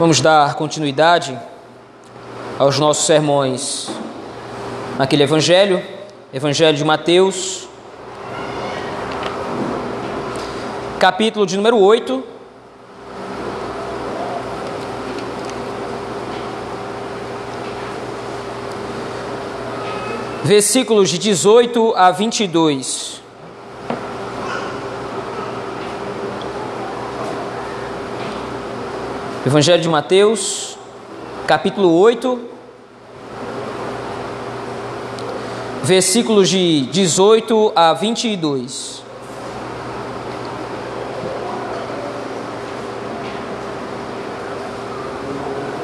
Vamos dar continuidade aos nossos sermões naquele Evangelho, Evangelho de Mateus, capítulo de número 8. Versículos de 18 a 22. Evangelho de Mateus, capítulo 8, versículos de 18 a 22.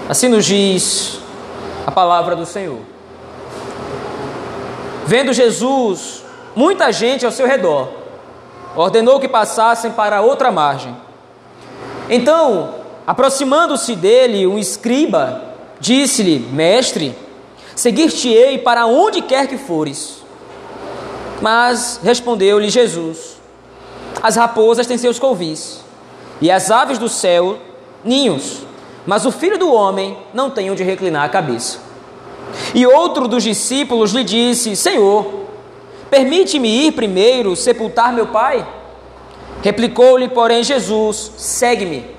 Assim nos diz a palavra do Senhor. Vendo Jesus muita gente ao seu redor, ordenou que passassem para outra margem. Então, Aproximando-se dele, um escriba disse-lhe: Mestre, seguir-te-ei para onde quer que fores. Mas respondeu-lhe Jesus: As raposas têm seus covis, e as aves do céu ninhos, mas o filho do homem não tem onde reclinar a cabeça. E outro dos discípulos lhe disse: Senhor, permite-me ir primeiro sepultar meu pai? Replicou-lhe, porém, Jesus: Segue-me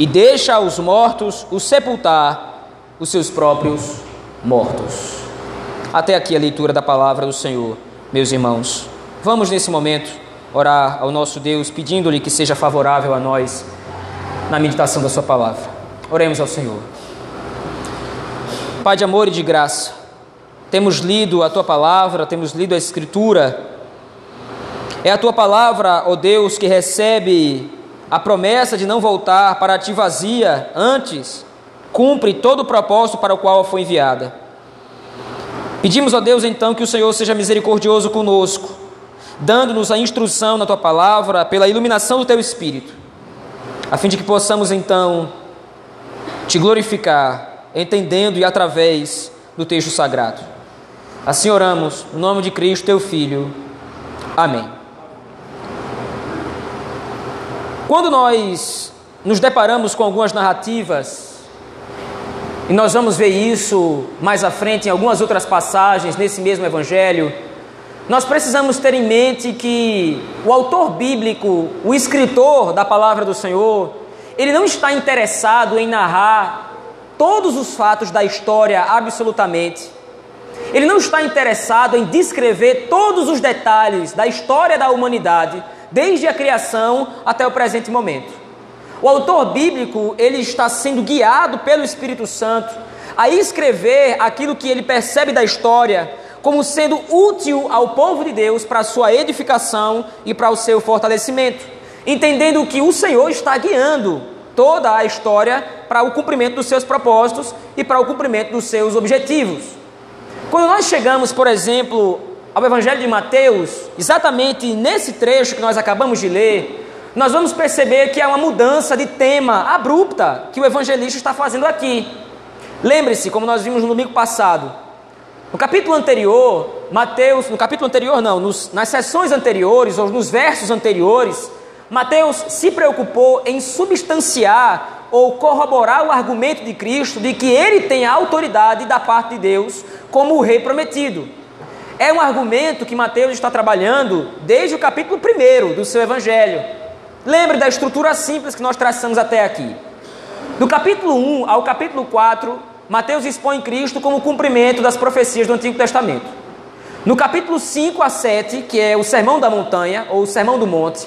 e deixa aos mortos o sepultar os seus próprios mortos. Até aqui a leitura da palavra do Senhor, meus irmãos. Vamos nesse momento orar ao nosso Deus, pedindo-lhe que seja favorável a nós na meditação da Sua palavra. Oremos ao Senhor. Pai de amor e de graça, temos lido a Tua palavra, temos lido a Escritura. É a Tua palavra, ó Deus, que recebe a promessa de não voltar para ti vazia, antes cumpre todo o propósito para o qual foi enviada. Pedimos a Deus então que o Senhor seja misericordioso conosco, dando-nos a instrução na tua palavra pela iluminação do teu espírito, a fim de que possamos então te glorificar, entendendo e através do texto sagrado. Assim oramos, no nome de Cristo, teu Filho. Amém. Quando nós nos deparamos com algumas narrativas, e nós vamos ver isso mais à frente em algumas outras passagens nesse mesmo evangelho, nós precisamos ter em mente que o autor bíblico, o escritor da palavra do Senhor, ele não está interessado em narrar todos os fatos da história absolutamente. Ele não está interessado em descrever todos os detalhes da história da humanidade desde a criação até o presente momento. O autor bíblico, ele está sendo guiado pelo Espírito Santo a escrever aquilo que ele percebe da história como sendo útil ao povo de Deus para a sua edificação e para o seu fortalecimento, entendendo que o Senhor está guiando toda a história para o cumprimento dos seus propósitos e para o cumprimento dos seus objetivos. Quando nós chegamos, por exemplo, ao Evangelho de Mateus, exatamente nesse trecho que nós acabamos de ler, nós vamos perceber que há uma mudança de tema abrupta que o evangelista está fazendo aqui. Lembre-se, como nós vimos no domingo passado, no capítulo anterior, Mateus, no capítulo anterior não, nos, nas sessões anteriores ou nos versos anteriores, Mateus se preocupou em substanciar ou corroborar o argumento de Cristo de que ele tem a autoridade da parte de Deus como o rei prometido. É um argumento que Mateus está trabalhando desde o capítulo 1 do seu evangelho. Lembre da estrutura simples que nós traçamos até aqui. Do capítulo 1 ao capítulo 4, Mateus expõe Cristo como cumprimento das profecias do Antigo Testamento. No capítulo 5 a 7, que é o Sermão da Montanha, ou o Sermão do Monte,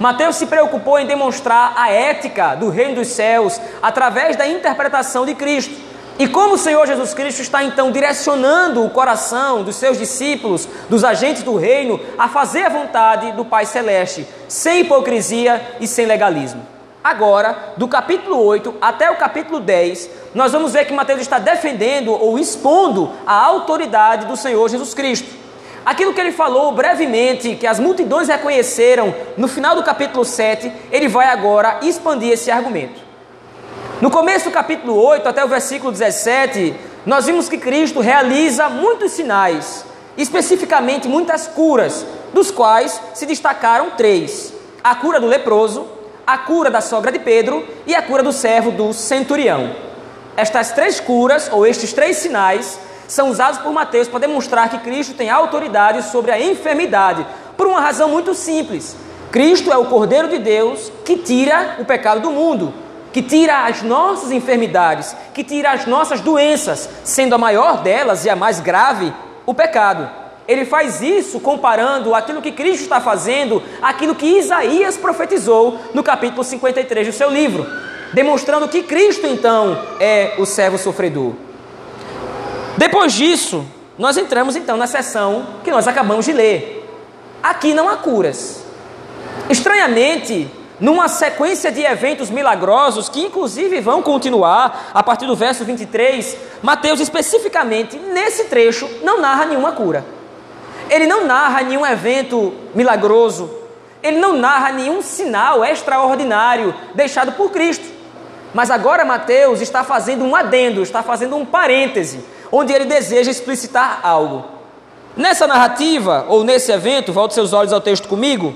Mateus se preocupou em demonstrar a ética do reino dos céus através da interpretação de Cristo. E como o Senhor Jesus Cristo está então direcionando o coração dos seus discípulos, dos agentes do reino, a fazer a vontade do Pai Celeste, sem hipocrisia e sem legalismo. Agora, do capítulo 8 até o capítulo 10, nós vamos ver que Mateus está defendendo ou expondo a autoridade do Senhor Jesus Cristo. Aquilo que ele falou brevemente, que as multidões reconheceram no final do capítulo 7, ele vai agora expandir esse argumento. No começo do capítulo 8 até o versículo 17, nós vimos que Cristo realiza muitos sinais, especificamente muitas curas, dos quais se destacaram três: a cura do leproso, a cura da sogra de Pedro e a cura do servo do centurião. Estas três curas, ou estes três sinais, são usados por Mateus para demonstrar que Cristo tem autoridade sobre a enfermidade, por uma razão muito simples. Cristo é o Cordeiro de Deus que tira o pecado do mundo, que tira as nossas enfermidades, que tira as nossas doenças, sendo a maior delas e a mais grave o pecado. Ele faz isso comparando aquilo que Cristo está fazendo, aquilo que Isaías profetizou no capítulo 53 do seu livro, demonstrando que Cristo então é o servo sofredor. Depois disso, nós entramos então na sessão que nós acabamos de ler. Aqui não há curas. Estranhamente, numa sequência de eventos milagrosos que inclusive vão continuar a partir do verso 23, Mateus especificamente nesse trecho não narra nenhuma cura. Ele não narra nenhum evento milagroso, ele não narra nenhum sinal extraordinário deixado por Cristo. Mas agora Mateus está fazendo um adendo, está fazendo um parêntese, onde ele deseja explicitar algo. Nessa narrativa, ou nesse evento, volte seus olhos ao texto comigo,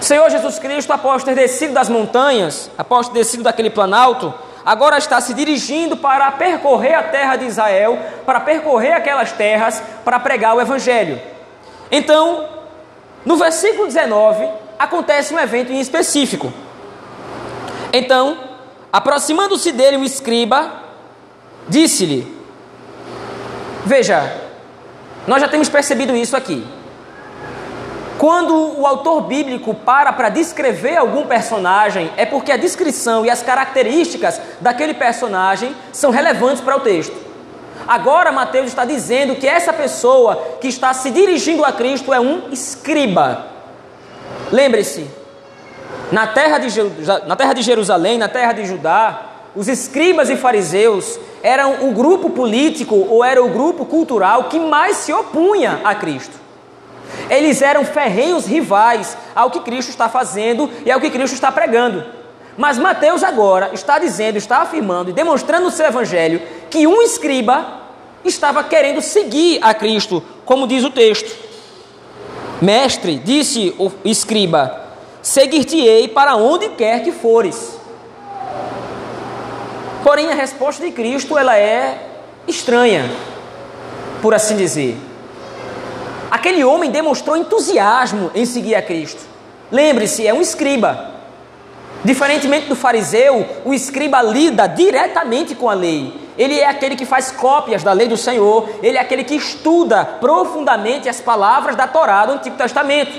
o Senhor Jesus Cristo, após ter descido das montanhas, após ter descido daquele planalto, agora está se dirigindo para percorrer a terra de Israel, para percorrer aquelas terras, para pregar o Evangelho. Então, no versículo 19, acontece um evento em específico. Então, aproximando-se dele um escriba, disse-lhe: Veja, nós já temos percebido isso aqui. Quando o autor bíblico para para descrever algum personagem, é porque a descrição e as características daquele personagem são relevantes para o texto. Agora, Mateus está dizendo que essa pessoa que está se dirigindo a Cristo é um escriba. Lembre-se, na, terra de, na terra de Jerusalém, na terra de Judá, os escribas e fariseus eram o grupo político ou era o grupo cultural que mais se opunha a Cristo. Eles eram ferrenhos rivais ao que Cristo está fazendo e ao que Cristo está pregando. Mas Mateus agora está dizendo, está afirmando e demonstrando no seu evangelho que um escriba estava querendo seguir a Cristo, como diz o texto. Mestre, disse o escriba, seguir-te-ei para onde quer que fores. Porém, a resposta de Cristo ela é estranha, por assim dizer. Aquele homem demonstrou entusiasmo em seguir a Cristo. Lembre-se, é um escriba. Diferentemente do fariseu, o escriba lida diretamente com a lei. Ele é aquele que faz cópias da lei do Senhor, ele é aquele que estuda profundamente as palavras da Torá do Antigo Testamento.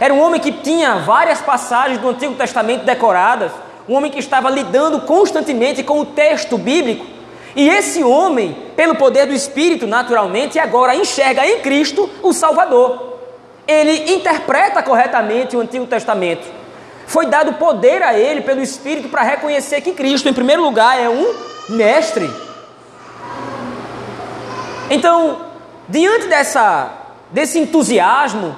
Era um homem que tinha várias passagens do Antigo Testamento decoradas, um homem que estava lidando constantemente com o texto bíblico. E esse homem, pelo poder do Espírito, naturalmente, agora enxerga em Cristo o Salvador. Ele interpreta corretamente o Antigo Testamento. Foi dado poder a ele pelo Espírito para reconhecer que Cristo, em primeiro lugar, é um mestre. Então, diante dessa, desse entusiasmo,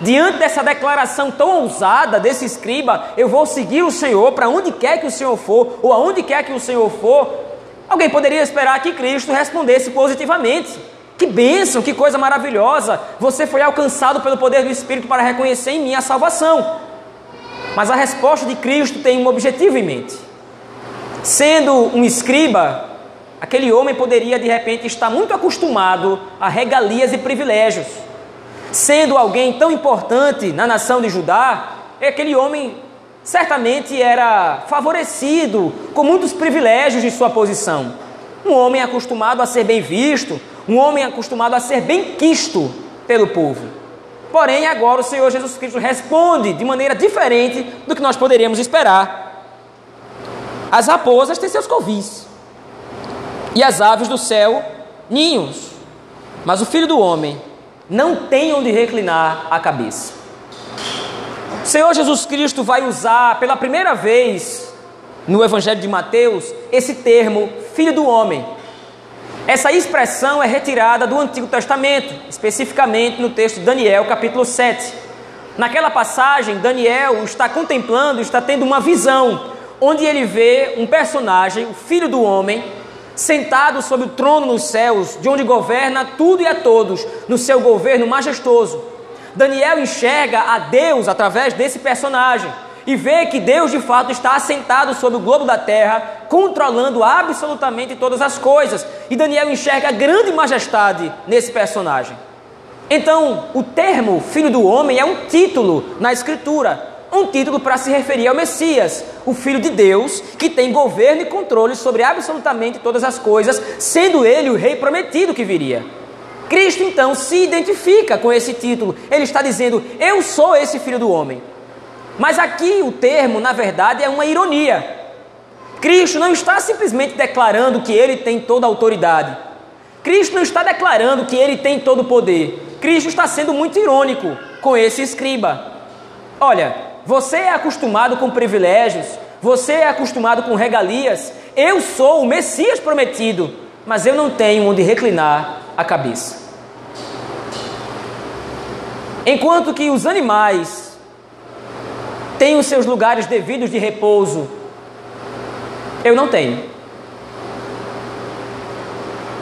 diante dessa declaração tão ousada desse escriba, eu vou seguir o Senhor para onde quer que o Senhor for, ou aonde quer que o Senhor for, Alguém poderia esperar que Cristo respondesse positivamente. Que bênção, que coisa maravilhosa! Você foi alcançado pelo poder do Espírito para reconhecer em mim a salvação. Mas a resposta de Cristo tem um objetivo em mente. Sendo um escriba, aquele homem poderia de repente estar muito acostumado a regalias e privilégios. Sendo alguém tão importante na nação de Judá, aquele homem certamente era favorecido com muitos privilégios de sua posição. Um homem acostumado a ser bem visto, um homem acostumado a ser bem quisto pelo povo. Porém, agora o Senhor Jesus Cristo responde de maneira diferente do que nós poderíamos esperar. As raposas têm seus covis, e as aves do céu, ninhos, mas o filho do homem não tem onde reclinar a cabeça. O Senhor Jesus Cristo vai usar pela primeira vez no Evangelho de Mateus esse termo filho do homem. Essa expressão é retirada do Antigo Testamento, especificamente no texto de Daniel, capítulo 7. Naquela passagem, Daniel está contemplando, está tendo uma visão, onde ele vê um personagem, o filho do homem, sentado sobre o trono nos céus, de onde governa tudo e a todos, no seu governo majestoso. Daniel enxerga a Deus através desse personagem. e vê que Deus de fato está assentado sobre o globo da terra, controlando absolutamente todas as coisas. E Daniel enxerga grande majestade nesse personagem. Então, o termo filho do homem é um título na Escritura, um título para se referir ao Messias, o Filho de Deus, que tem governo e controle sobre absolutamente todas as coisas, sendo ele o rei prometido que viria. Cristo então se identifica com esse título, ele está dizendo: Eu sou esse Filho do Homem. Mas aqui o termo, na verdade, é uma ironia. Cristo não está simplesmente declarando que ele tem toda a autoridade. Cristo não está declarando que ele tem todo o poder. Cristo está sendo muito irônico com esse escriba. Olha, você é acostumado com privilégios, você é acostumado com regalias. Eu sou o Messias prometido, mas eu não tenho onde reclinar a cabeça. Enquanto que os animais tem os seus lugares devidos de repouso. Eu não tenho.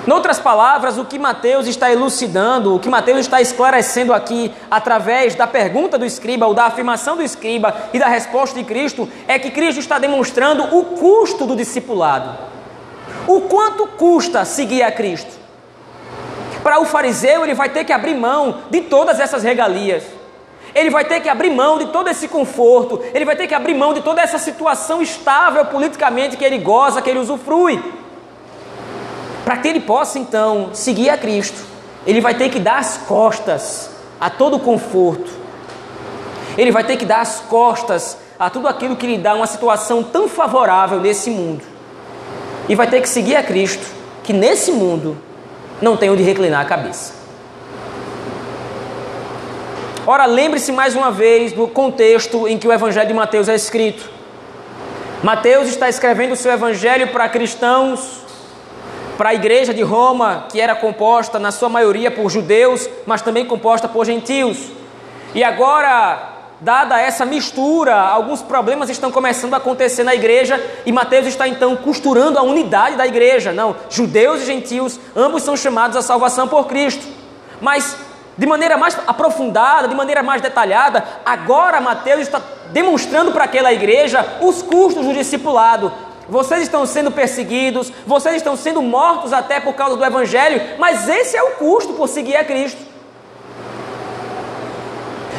Noutras palavras, o que Mateus está elucidando, o que Mateus está esclarecendo aqui, através da pergunta do escriba, ou da afirmação do escriba e da resposta de Cristo, é que Cristo está demonstrando o custo do discipulado. O quanto custa seguir a Cristo? Para o fariseu, ele vai ter que abrir mão de todas essas regalias. Ele vai ter que abrir mão de todo esse conforto, ele vai ter que abrir mão de toda essa situação estável politicamente que ele goza, que ele usufrui. Para que ele possa então seguir a Cristo, ele vai ter que dar as costas a todo o conforto, ele vai ter que dar as costas a tudo aquilo que lhe dá uma situação tão favorável nesse mundo, e vai ter que seguir a Cristo, que nesse mundo não tem onde reclinar a cabeça. Ora, lembre-se mais uma vez do contexto em que o Evangelho de Mateus é escrito. Mateus está escrevendo o seu Evangelho para cristãos, para a igreja de Roma, que era composta na sua maioria por judeus, mas também composta por gentios. E agora, dada essa mistura, alguns problemas estão começando a acontecer na igreja e Mateus está então costurando a unidade da igreja. Não, judeus e gentios, ambos são chamados à salvação por Cristo. Mas de maneira mais aprofundada, de maneira mais detalhada, agora Mateus está demonstrando para aquela igreja os custos do discipulado. Vocês estão sendo perseguidos, vocês estão sendo mortos até por causa do Evangelho, mas esse é o custo por seguir a Cristo.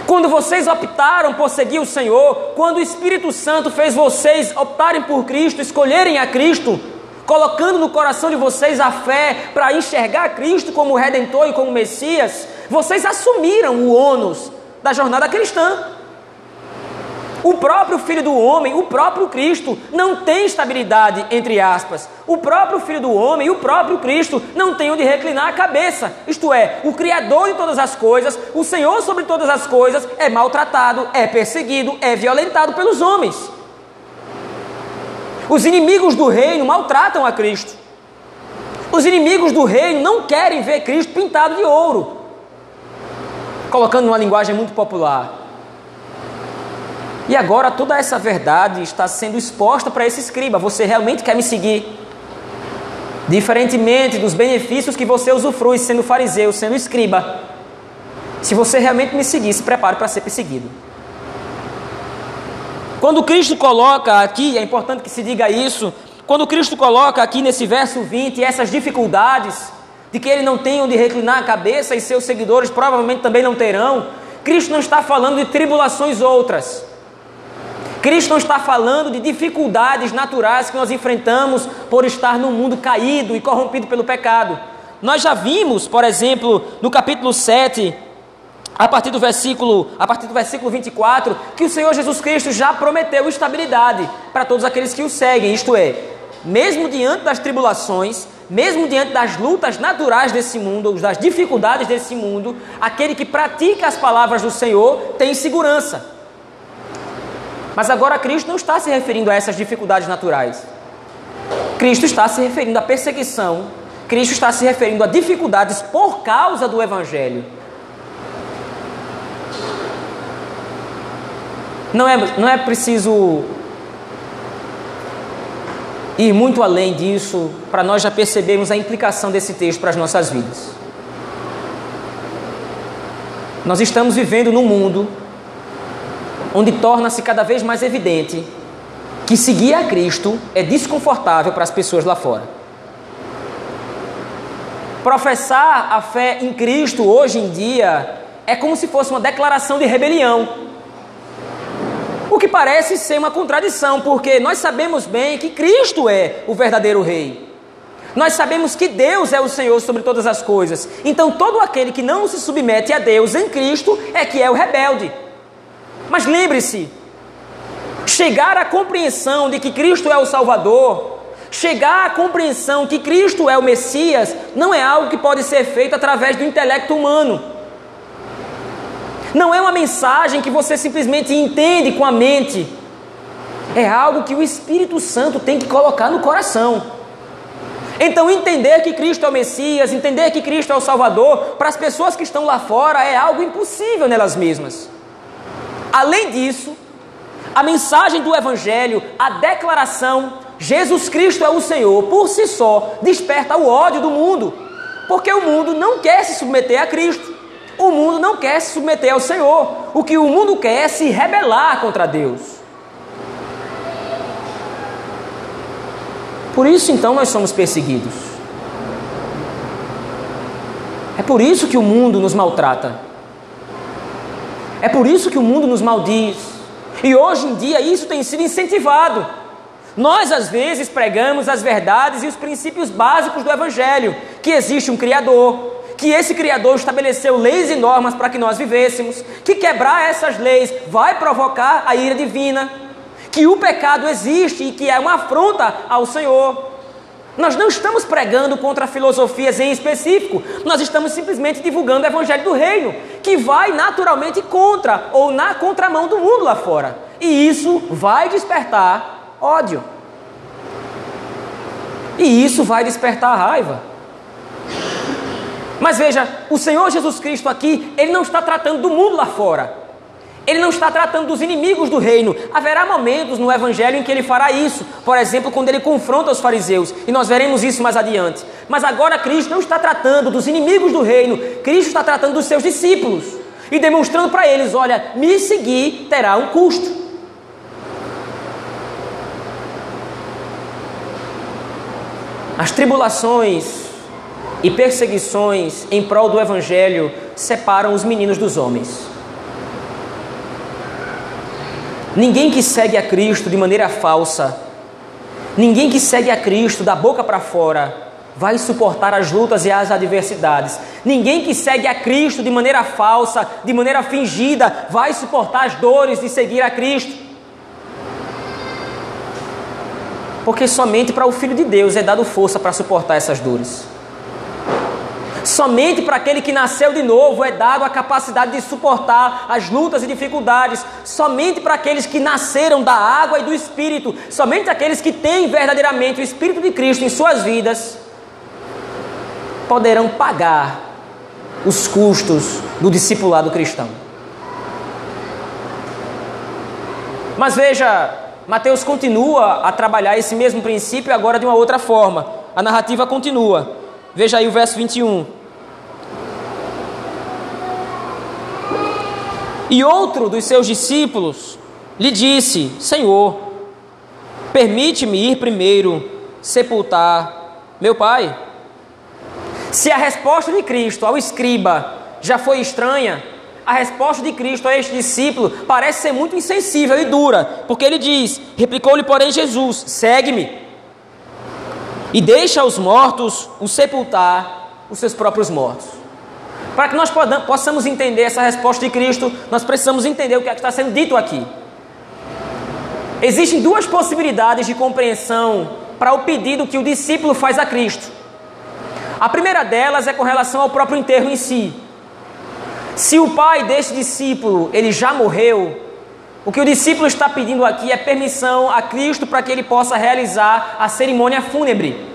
Quando vocês optaram por seguir o Senhor, quando o Espírito Santo fez vocês optarem por Cristo, escolherem a Cristo, colocando no coração de vocês a fé para enxergar Cristo como Redentor e como Messias, vocês assumiram o ônus da jornada cristã. O próprio Filho do Homem, o próprio Cristo, não tem estabilidade, entre aspas. O próprio Filho do Homem, o próprio Cristo, não tem onde reclinar a cabeça. Isto é, o Criador de todas as coisas, o Senhor sobre todas as coisas, é maltratado, é perseguido, é violentado pelos homens. Os inimigos do reino maltratam a Cristo. Os inimigos do reino não querem ver Cristo pintado de ouro colocando uma linguagem muito popular. E agora toda essa verdade está sendo exposta para esse escriba. Você realmente quer me seguir? Diferentemente dos benefícios que você usufrui sendo fariseu, sendo escriba. Se você realmente me seguir, se prepare para ser perseguido. Quando Cristo coloca aqui, é importante que se diga isso, quando Cristo coloca aqui nesse verso 20 essas dificuldades, de que ele não tem onde reclinar a cabeça e seus seguidores provavelmente também não terão. Cristo não está falando de tribulações outras. Cristo não está falando de dificuldades naturais que nós enfrentamos por estar num mundo caído e corrompido pelo pecado. Nós já vimos, por exemplo, no capítulo 7, a partir do versículo, a partir do versículo 24, que o Senhor Jesus Cristo já prometeu estabilidade para todos aqueles que o seguem, isto é, mesmo diante das tribulações, mesmo diante das lutas naturais desse mundo, das dificuldades desse mundo, aquele que pratica as palavras do Senhor tem segurança. Mas agora Cristo não está se referindo a essas dificuldades naturais. Cristo está se referindo à perseguição, Cristo está se referindo a dificuldades por causa do Evangelho. Não é, não é preciso ir muito além disso para nós já percebermos a implicação desse texto para as nossas vidas. Nós estamos vivendo num mundo onde torna-se cada vez mais evidente que seguir a Cristo é desconfortável para as pessoas lá fora. Professar a fé em Cristo hoje em dia é como se fosse uma declaração de rebelião. O que parece ser uma contradição, porque nós sabemos bem que Cristo é o verdadeiro Rei. Nós sabemos que Deus é o Senhor sobre todas as coisas. Então, todo aquele que não se submete a Deus em Cristo é que é o rebelde. Mas lembre-se, chegar à compreensão de que Cristo é o Salvador, chegar à compreensão que Cristo é o Messias, não é algo que pode ser feito através do intelecto humano. Não é uma mensagem que você simplesmente entende com a mente. É algo que o Espírito Santo tem que colocar no coração. Então, entender que Cristo é o Messias, entender que Cristo é o Salvador, para as pessoas que estão lá fora é algo impossível nelas mesmas. Além disso, a mensagem do Evangelho, a declaração Jesus Cristo é o Senhor, por si só, desperta o ódio do mundo, porque o mundo não quer se submeter a Cristo. O mundo não quer se submeter ao Senhor. O que o mundo quer é se rebelar contra Deus. Por isso então nós somos perseguidos. É por isso que o mundo nos maltrata. É por isso que o mundo nos maldiz. E hoje em dia isso tem sido incentivado. Nós às vezes pregamos as verdades e os princípios básicos do Evangelho: que existe um Criador, que esse Criador estabeleceu leis e normas para que nós vivêssemos, que quebrar essas leis vai provocar a ira divina, que o pecado existe e que é uma afronta ao Senhor. Nós não estamos pregando contra filosofias em específico, nós estamos simplesmente divulgando o Evangelho do Reino, que vai naturalmente contra ou na contramão do mundo lá fora. E isso vai despertar ódio. E isso vai despertar raiva. Mas veja, o Senhor Jesus Cristo aqui, ele não está tratando do mundo lá fora. Ele não está tratando dos inimigos do reino. Haverá momentos no Evangelho em que ele fará isso. Por exemplo, quando ele confronta os fariseus. E nós veremos isso mais adiante. Mas agora Cristo não está tratando dos inimigos do reino. Cristo está tratando dos seus discípulos. E demonstrando para eles: olha, me seguir terá um custo. As tribulações e perseguições em prol do Evangelho separam os meninos dos homens. Ninguém que segue a Cristo de maneira falsa, ninguém que segue a Cristo da boca para fora, vai suportar as lutas e as adversidades. Ninguém que segue a Cristo de maneira falsa, de maneira fingida, vai suportar as dores de seguir a Cristo. Porque somente para o Filho de Deus é dado força para suportar essas dores. Somente para aquele que nasceu de novo é dado a capacidade de suportar as lutas e dificuldades. Somente para aqueles que nasceram da água e do Espírito. Somente aqueles que têm verdadeiramente o Espírito de Cristo em suas vidas poderão pagar os custos do discipulado cristão. Mas veja, Mateus continua a trabalhar esse mesmo princípio agora de uma outra forma. A narrativa continua. Veja aí o verso 21. E outro dos seus discípulos lhe disse: Senhor, permite-me ir primeiro sepultar meu pai. Se a resposta de Cristo ao escriba já foi estranha, a resposta de Cristo a este discípulo parece ser muito insensível e dura, porque ele diz: replicou-lhe, porém, Jesus: segue-me e deixa os mortos o sepultar os seus próprios mortos. Para que nós possamos entender essa resposta de Cristo, nós precisamos entender o que, é que está sendo dito aqui. Existem duas possibilidades de compreensão para o pedido que o discípulo faz a Cristo. A primeira delas é com relação ao próprio enterro em si. Se o pai desse discípulo ele já morreu, o que o discípulo está pedindo aqui é permissão a Cristo para que ele possa realizar a cerimônia fúnebre.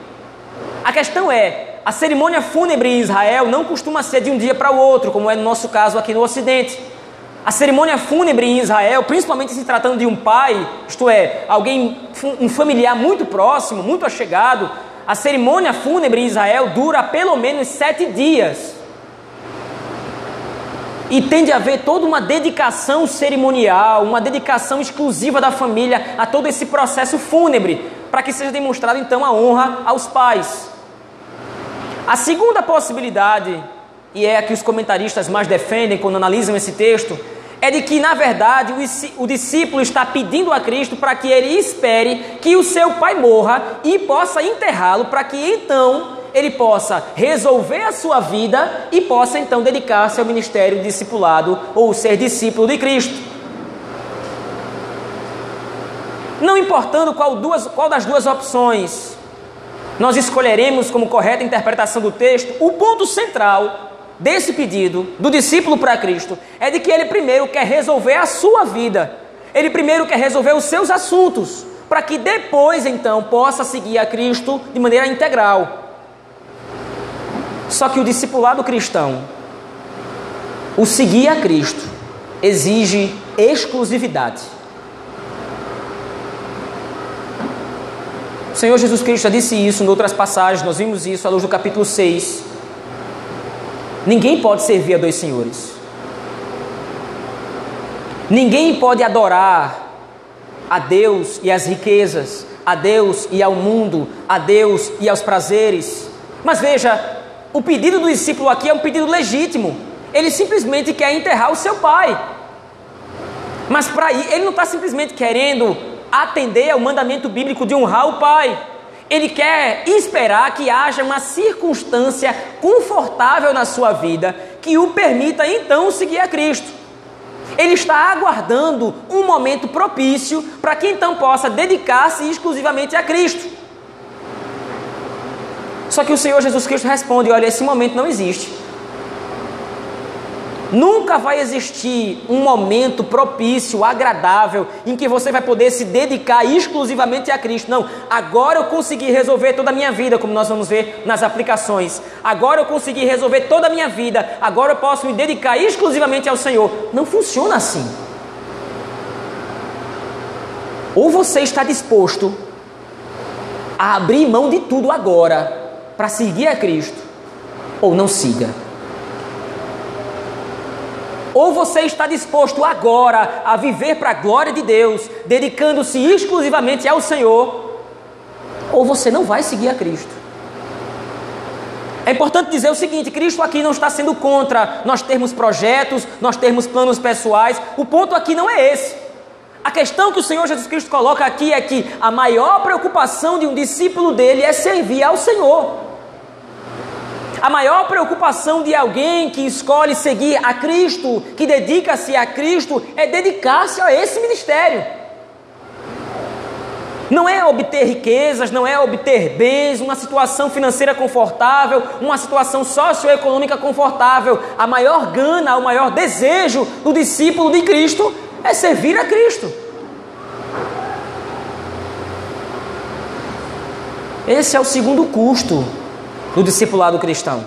A questão é: a cerimônia fúnebre em Israel não costuma ser de um dia para o outro, como é no nosso caso aqui no Ocidente. A cerimônia fúnebre em Israel, principalmente se tratando de um pai, isto é, alguém, um familiar muito próximo, muito achegado, a cerimônia fúnebre em Israel dura pelo menos sete dias. E tem de haver toda uma dedicação cerimonial, uma dedicação exclusiva da família a todo esse processo fúnebre, para que seja demonstrado então a honra aos pais. A segunda possibilidade, e é a que os comentaristas mais defendem quando analisam esse texto, é de que, na verdade, o discípulo está pedindo a Cristo para que ele espere que o seu pai morra e possa enterrá-lo, para que então ele possa resolver a sua vida e possa então dedicar-se ao ministério discipulado ou ser discípulo de Cristo. Não importando qual, duas, qual das duas opções nós escolheremos como correta interpretação do texto, o ponto central desse pedido do discípulo para Cristo é de que ele primeiro quer resolver a sua vida, ele primeiro quer resolver os seus assuntos, para que depois então possa seguir a Cristo de maneira integral. Só que o discipulado cristão, o seguir a Cristo, exige exclusividade. O Senhor Jesus Cristo já disse isso em outras passagens, nós vimos isso à luz do capítulo 6. Ninguém pode servir a dois senhores. Ninguém pode adorar a Deus e as riquezas, a Deus e ao mundo, a Deus e aos prazeres. Mas veja, o pedido do discípulo aqui é um pedido legítimo. Ele simplesmente quer enterrar o seu pai. Mas para ele não está simplesmente querendo atender ao mandamento bíblico de honrar o pai. Ele quer esperar que haja uma circunstância confortável na sua vida que o permita então seguir a Cristo. Ele está aguardando um momento propício para que então possa dedicar-se exclusivamente a Cristo. Só que o Senhor Jesus Cristo responde: olha, esse momento não existe. Nunca vai existir um momento propício, agradável, em que você vai poder se dedicar exclusivamente a Cristo. Não, agora eu consegui resolver toda a minha vida, como nós vamos ver nas aplicações. Agora eu consegui resolver toda a minha vida, agora eu posso me dedicar exclusivamente ao Senhor. Não funciona assim. Ou você está disposto a abrir mão de tudo agora para seguir a Cristo, ou não siga. Ou você está disposto agora a viver para a glória de Deus, dedicando-se exclusivamente ao Senhor, ou você não vai seguir a Cristo. É importante dizer o seguinte: Cristo aqui não está sendo contra nós termos projetos, nós termos planos pessoais. O ponto aqui não é esse. A questão que o Senhor Jesus Cristo coloca aqui é que a maior preocupação de um discípulo dele é servir ao Senhor. A maior preocupação de alguém que escolhe seguir a Cristo, que dedica-se a Cristo, é dedicar-se a esse ministério. Não é obter riquezas, não é obter bens, uma situação financeira confortável, uma situação socioeconômica confortável. A maior gana, o maior desejo do discípulo de Cristo é servir a Cristo. Esse é o segundo custo do discipulado cristão.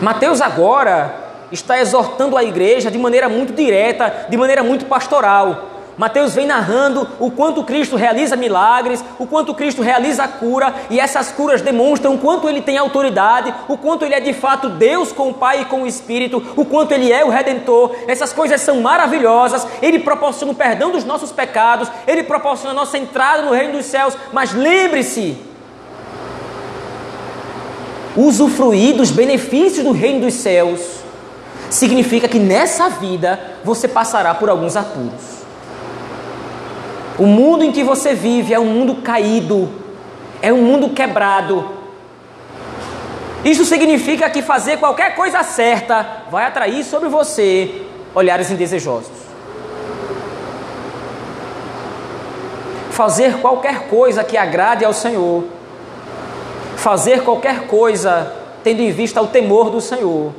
Mateus agora está exortando a igreja de maneira muito direta, de maneira muito pastoral. Mateus vem narrando o quanto Cristo realiza milagres, o quanto Cristo realiza cura, e essas curas demonstram o quanto ele tem autoridade, o quanto ele é de fato Deus com o Pai e com o Espírito, o quanto ele é o Redentor. Essas coisas são maravilhosas. Ele proporciona o perdão dos nossos pecados, ele proporciona a nossa entrada no reino dos céus. Mas lembre-se, usufruir dos benefícios do reino dos céus significa que nessa vida você passará por alguns apuros. O mundo em que você vive é um mundo caído, é um mundo quebrado. Isso significa que fazer qualquer coisa certa vai atrair sobre você olhares indesejosos. Fazer qualquer coisa que agrade ao Senhor fazer qualquer coisa tendo em vista o temor do Senhor,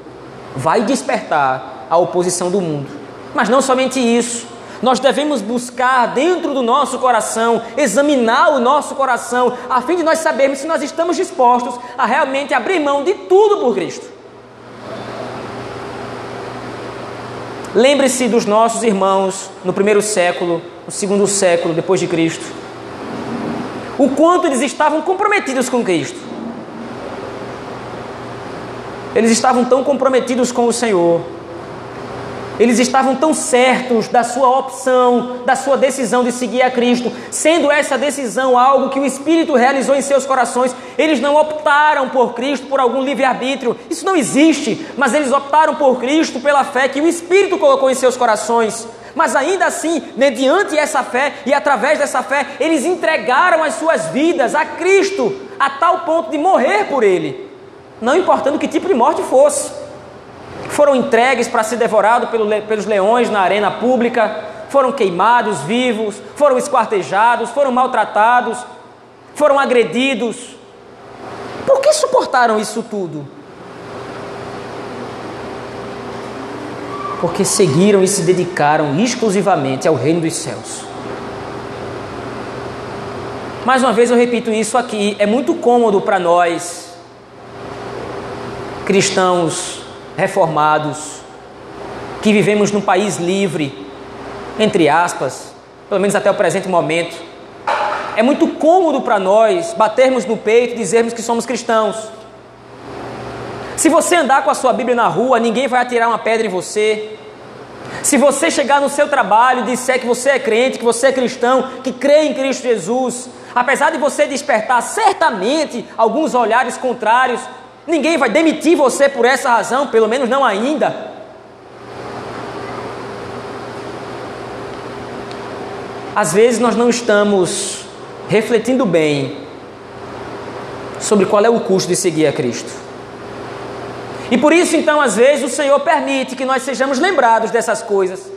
vai despertar a oposição do mundo. Mas não somente isso, nós devemos buscar dentro do nosso coração, examinar o nosso coração, a fim de nós sabermos se nós estamos dispostos a realmente abrir mão de tudo por Cristo. Lembre-se dos nossos irmãos no primeiro século, no segundo século depois de Cristo. O quanto eles estavam comprometidos com Cristo. Eles estavam tão comprometidos com o Senhor. Eles estavam tão certos da sua opção, da sua decisão de seguir a Cristo, sendo essa decisão algo que o Espírito realizou em seus corações. Eles não optaram por Cristo por algum livre-arbítrio, isso não existe, mas eles optaram por Cristo pela fé que o Espírito colocou em seus corações. Mas ainda assim, mediante essa fé e através dessa fé, eles entregaram as suas vidas a Cristo, a tal ponto de morrer por Ele, não importando que tipo de morte fosse. Foram entregues para ser devorados pelos leões na arena pública, foram queimados vivos, foram esquartejados, foram maltratados, foram agredidos. Por que suportaram isso tudo? porque seguiram e se dedicaram exclusivamente ao reino dos céus. Mais uma vez eu repito isso aqui, é muito cômodo para nós, cristãos reformados, que vivemos num país livre, entre aspas, pelo menos até o presente momento. É muito cômodo para nós batermos no peito e dizermos que somos cristãos. Se você andar com a sua Bíblia na rua, ninguém vai atirar uma pedra em você. Se você chegar no seu trabalho e disser que você é crente, que você é cristão, que crê em Cristo Jesus, apesar de você despertar certamente alguns olhares contrários, ninguém vai demitir você por essa razão, pelo menos não ainda. Às vezes nós não estamos refletindo bem sobre qual é o custo de seguir a Cristo. E por isso, então, às vezes, o Senhor permite que nós sejamos lembrados dessas coisas.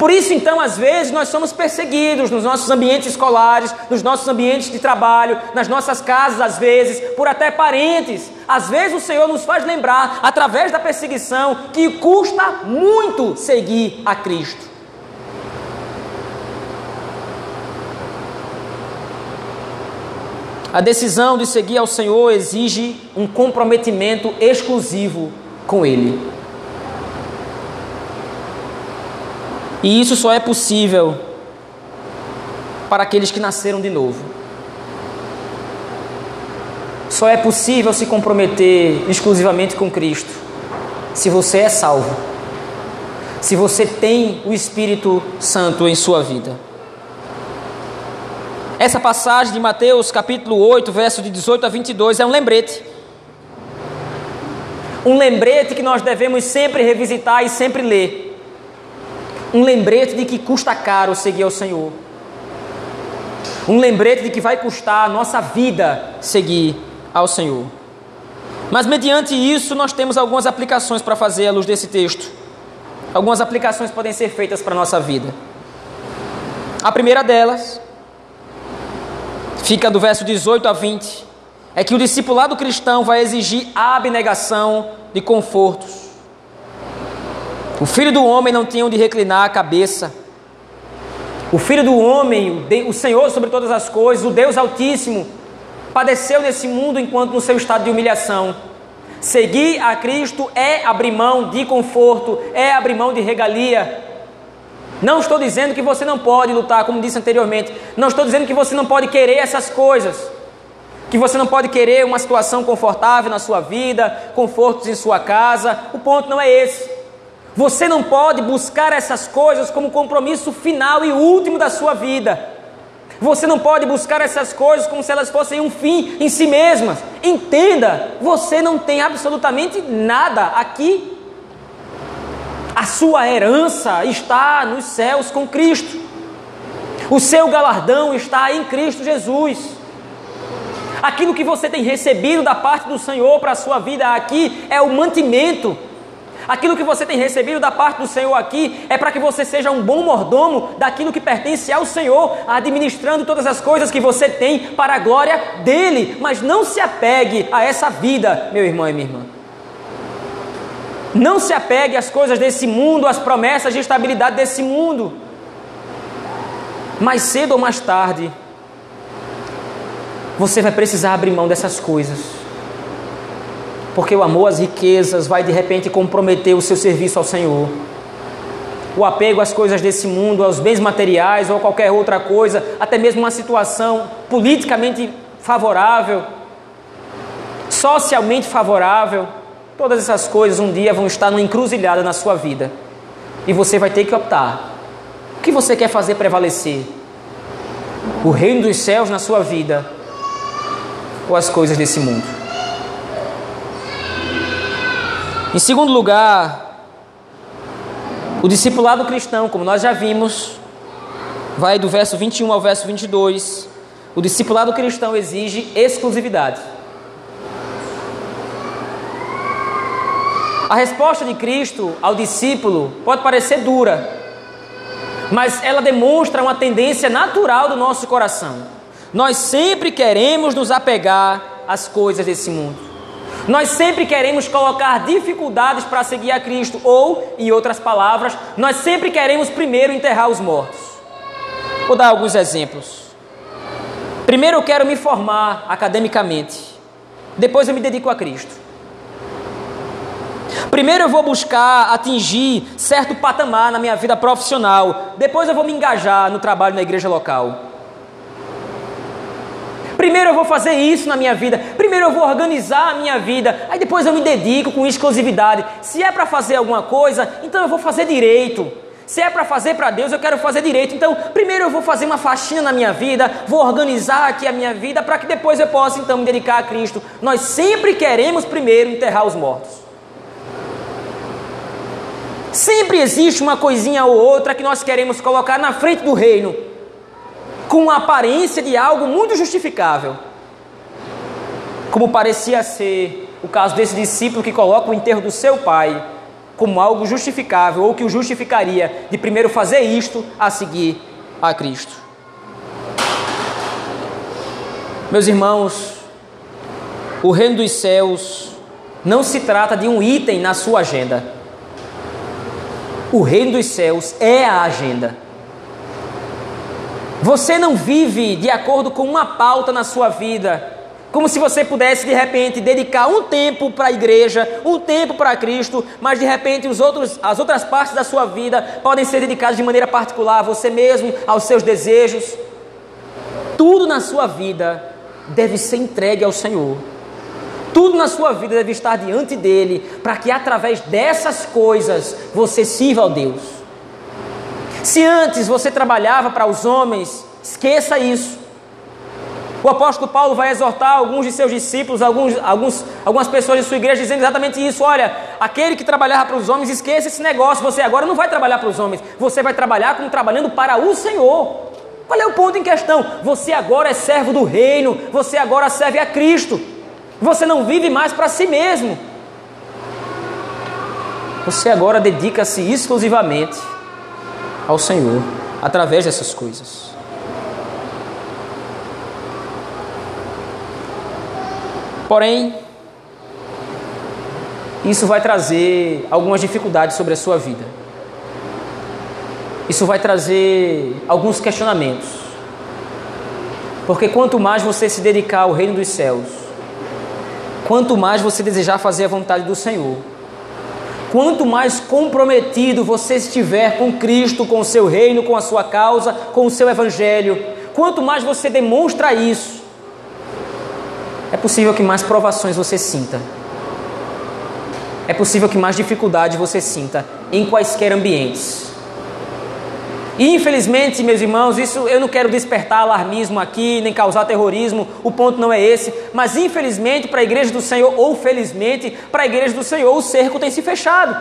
Por isso, então, às vezes, nós somos perseguidos nos nossos ambientes escolares, nos nossos ambientes de trabalho, nas nossas casas, às vezes, por até parentes. Às vezes, o Senhor nos faz lembrar, através da perseguição, que custa muito seguir a Cristo. A decisão de seguir ao Senhor exige um comprometimento exclusivo com Ele. E isso só é possível para aqueles que nasceram de novo. Só é possível se comprometer exclusivamente com Cristo se você é salvo, se você tem o Espírito Santo em sua vida. Essa passagem de Mateus capítulo 8, verso de 18 a 22 é um lembrete. Um lembrete que nós devemos sempre revisitar e sempre ler. Um lembrete de que custa caro seguir ao Senhor. Um lembrete de que vai custar a nossa vida seguir ao Senhor. Mas mediante isso, nós temos algumas aplicações para fazer à luz desse texto. Algumas aplicações podem ser feitas para a nossa vida. A primeira delas fica do verso 18 a 20, é que o discipulado cristão vai exigir abnegação de confortos. O filho do homem não tinha onde reclinar a cabeça. O filho do homem, o Senhor sobre todas as coisas, o Deus Altíssimo, padeceu nesse mundo enquanto no seu estado de humilhação. Seguir a Cristo é abrir mão de conforto, é abrir mão de regalia, não estou dizendo que você não pode lutar, como disse anteriormente. Não estou dizendo que você não pode querer essas coisas. Que você não pode querer uma situação confortável na sua vida, confortos em sua casa. O ponto não é esse. Você não pode buscar essas coisas como compromisso final e último da sua vida. Você não pode buscar essas coisas como se elas fossem um fim em si mesmas. Entenda, você não tem absolutamente nada aqui a sua herança está nos céus com Cristo. O seu galardão está em Cristo Jesus. Aquilo que você tem recebido da parte do Senhor para a sua vida aqui é o mantimento. Aquilo que você tem recebido da parte do Senhor aqui é para que você seja um bom mordomo daquilo que pertence ao Senhor, administrando todas as coisas que você tem para a glória dele. Mas não se apegue a essa vida, meu irmão e minha irmã. Não se apegue às coisas desse mundo, às promessas de estabilidade desse mundo. Mais cedo ou mais tarde, você vai precisar abrir mão dessas coisas. Porque o amor às riquezas vai de repente comprometer o seu serviço ao Senhor. O apego às coisas desse mundo, aos bens materiais ou qualquer outra coisa, até mesmo uma situação politicamente favorável, socialmente favorável todas essas coisas um dia vão estar numa encruzilhada na sua vida. E você vai ter que optar. O que você quer fazer prevalecer? O reino dos céus na sua vida ou as coisas desse mundo? Em segundo lugar, o discipulado cristão, como nós já vimos, vai do verso 21 ao verso 22. O discipulado cristão exige exclusividade. A resposta de Cristo ao discípulo pode parecer dura, mas ela demonstra uma tendência natural do nosso coração. Nós sempre queremos nos apegar às coisas desse mundo. Nós sempre queremos colocar dificuldades para seguir a Cristo, ou, em outras palavras, nós sempre queremos primeiro enterrar os mortos. Vou dar alguns exemplos. Primeiro eu quero me formar academicamente, depois eu me dedico a Cristo. Primeiro eu vou buscar atingir certo patamar na minha vida profissional, depois eu vou me engajar no trabalho na igreja local. Primeiro eu vou fazer isso na minha vida, primeiro eu vou organizar a minha vida, aí depois eu me dedico com exclusividade. Se é para fazer alguma coisa, então eu vou fazer direito. Se é para fazer para Deus, eu quero fazer direito. Então, primeiro eu vou fazer uma faxina na minha vida, vou organizar aqui a minha vida para que depois eu possa então me dedicar a Cristo. Nós sempre queremos primeiro enterrar os mortos. Sempre existe uma coisinha ou outra que nós queremos colocar na frente do reino, com a aparência de algo muito justificável. Como parecia ser o caso desse discípulo que coloca o enterro do seu pai como algo justificável, ou que o justificaria de primeiro fazer isto a seguir a Cristo. Meus irmãos, o reino dos céus não se trata de um item na sua agenda. O reino dos céus é a agenda. Você não vive de acordo com uma pauta na sua vida, como se você pudesse de repente dedicar um tempo para a igreja, um tempo para Cristo, mas de repente os outros, as outras partes da sua vida podem ser dedicadas de maneira particular a você mesmo, aos seus desejos. Tudo na sua vida deve ser entregue ao Senhor. Tudo na sua vida deve estar diante dele, para que através dessas coisas você sirva ao Deus. Se antes você trabalhava para os homens, esqueça isso. O apóstolo Paulo vai exortar alguns de seus discípulos, alguns, alguns, algumas pessoas de sua igreja, dizendo exatamente isso: olha, aquele que trabalhava para os homens, esqueça esse negócio. Você agora não vai trabalhar para os homens, você vai trabalhar como trabalhando para o Senhor. Qual é o ponto em questão? Você agora é servo do reino, você agora serve a Cristo. Você não vive mais para si mesmo. Você agora dedica-se exclusivamente ao Senhor através dessas coisas. Porém, isso vai trazer algumas dificuldades sobre a sua vida. Isso vai trazer alguns questionamentos. Porque quanto mais você se dedicar ao reino dos céus, quanto mais você desejar fazer a vontade do Senhor, quanto mais comprometido você estiver com Cristo, com o seu reino, com a sua causa, com o seu evangelho, quanto mais você demonstra isso, é possível que mais provações você sinta. É possível que mais dificuldade você sinta em quaisquer ambientes. E infelizmente, meus irmãos, isso eu não quero despertar alarmismo aqui, nem causar terrorismo, o ponto não é esse, mas infelizmente para a igreja do Senhor, ou felizmente para a igreja do Senhor, o cerco tem se fechado.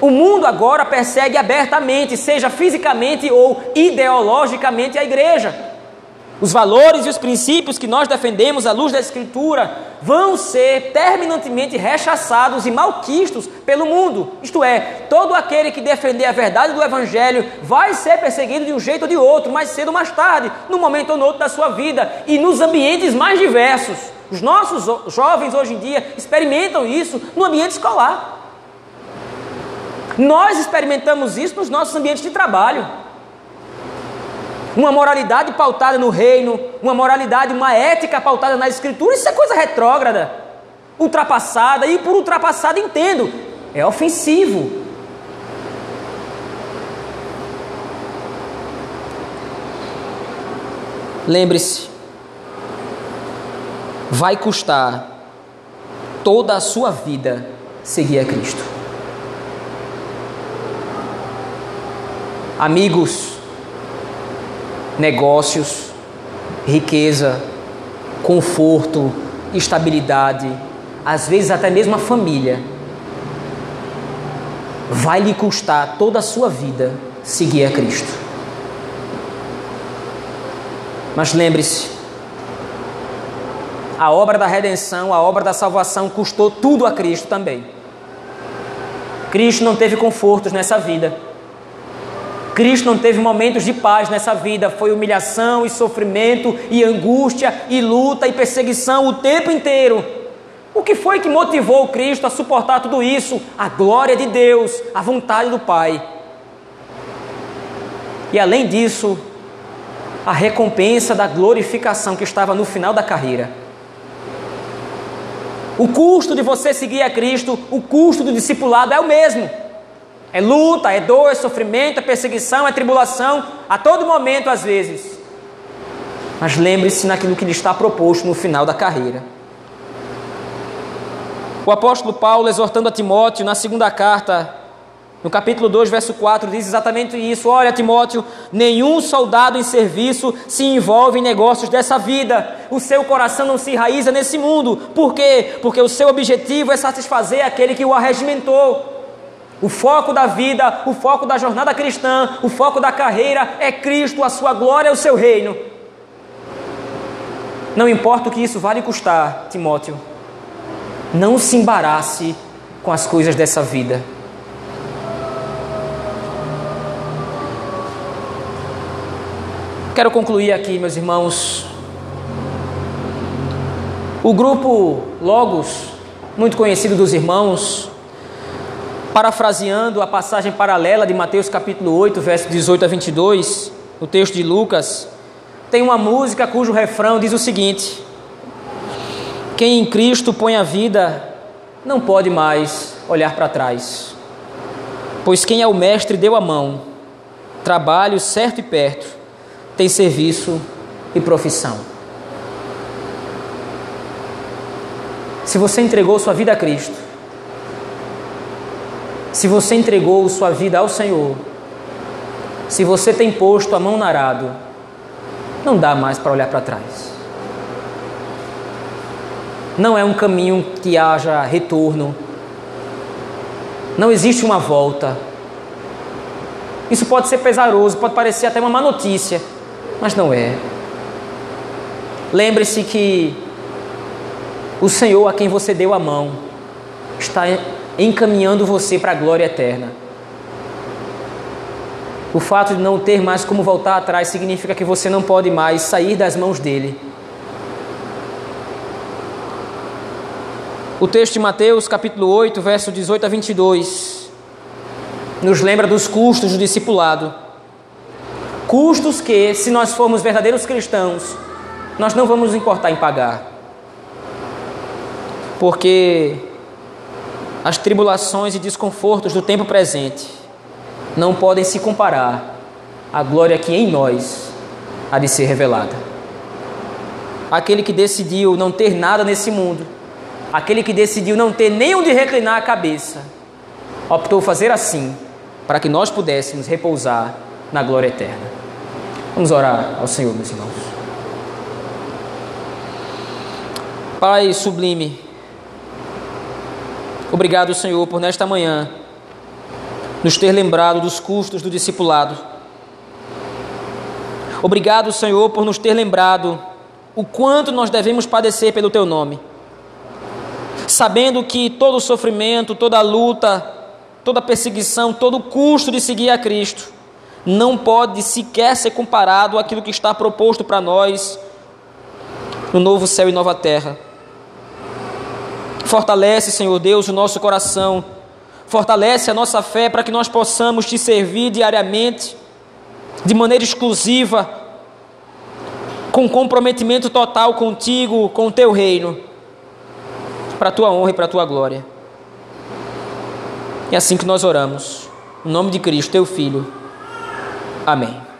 O mundo agora persegue abertamente, seja fisicamente ou ideologicamente, a igreja. Os valores e os princípios que nós defendemos à luz da Escritura vão ser terminantemente rechaçados e malquistos pelo mundo. Isto é, todo aquele que defender a verdade do Evangelho vai ser perseguido de um jeito ou de outro, mais cedo ou mais tarde, num momento ou no outro da sua vida e nos ambientes mais diversos. Os nossos jovens hoje em dia experimentam isso no ambiente escolar. Nós experimentamos isso nos nossos ambientes de trabalho uma moralidade pautada no reino, uma moralidade, uma ética pautada na escritura, isso é coisa retrógrada, ultrapassada, e por ultrapassada entendo, é ofensivo. Lembre-se, vai custar toda a sua vida seguir a Cristo. Amigos, negócios, riqueza, conforto, estabilidade, às vezes até mesmo a família, vai lhe custar toda a sua vida seguir a Cristo. Mas lembre-se, a obra da redenção, a obra da salvação custou tudo a Cristo também. Cristo não teve confortos nessa vida. Cristo não teve momentos de paz nessa vida, foi humilhação e sofrimento e angústia e luta e perseguição o tempo inteiro. O que foi que motivou Cristo a suportar tudo isso? A glória de Deus, a vontade do Pai. E além disso, a recompensa da glorificação que estava no final da carreira. O custo de você seguir a Cristo, o custo do discipulado é o mesmo. É luta, é dor, é sofrimento, é perseguição, é tribulação, a todo momento às vezes. Mas lembre-se naquilo que lhe está proposto no final da carreira. O apóstolo Paulo, exortando a Timóteo na segunda carta, no capítulo 2, verso 4, diz exatamente isso: Olha, Timóteo, nenhum soldado em serviço se envolve em negócios dessa vida. O seu coração não se enraiza nesse mundo. Por quê? Porque o seu objetivo é satisfazer aquele que o arregimentou. O foco da vida, o foco da jornada cristã, o foco da carreira é Cristo, a sua glória e o seu reino. Não importa o que isso vale custar, Timóteo, não se embarace com as coisas dessa vida. Quero concluir aqui, meus irmãos. O grupo Logos, muito conhecido dos irmãos, Parafraseando a passagem paralela de Mateus capítulo 8, verso 18 a 22, o texto de Lucas, tem uma música cujo refrão diz o seguinte: Quem em Cristo põe a vida não pode mais olhar para trás, pois quem é o mestre deu a mão, trabalho certo e perto, tem serviço e profissão. Se você entregou sua vida a Cristo, se você entregou sua vida ao Senhor, se você tem posto a mão no arado, não dá mais para olhar para trás. Não é um caminho que haja retorno. Não existe uma volta. Isso pode ser pesaroso, pode parecer até uma má notícia, mas não é. Lembre-se que o Senhor a quem você deu a mão está encaminhando você para a glória eterna. O fato de não ter mais como voltar atrás significa que você não pode mais sair das mãos dele. O texto de Mateus, capítulo 8, verso 18 a 22, nos lembra dos custos do discipulado. Custos que, se nós formos verdadeiros cristãos, nós não vamos nos importar em pagar. Porque as tribulações e desconfortos do tempo presente não podem se comparar à glória que em nós há de ser revelada. Aquele que decidiu não ter nada nesse mundo, aquele que decidiu não ter nem onde reclinar a cabeça, optou fazer assim para que nós pudéssemos repousar na glória eterna. Vamos orar ao Senhor, meus irmãos. Pai sublime, Obrigado, Senhor, por nesta manhã nos ter lembrado dos custos do discipulado. Obrigado, Senhor, por nos ter lembrado o quanto nós devemos padecer pelo Teu nome. Sabendo que todo sofrimento, toda luta, toda perseguição, todo custo de seguir a Cristo não pode sequer ser comparado àquilo que está proposto para nós no novo céu e nova terra. Fortalece, Senhor Deus, o nosso coração. Fortalece a nossa fé para que nós possamos te servir diariamente, de maneira exclusiva, com comprometimento total contigo, com o teu reino, para a tua honra e para a tua glória. É assim que nós oramos. Em nome de Cristo, teu Filho. Amém.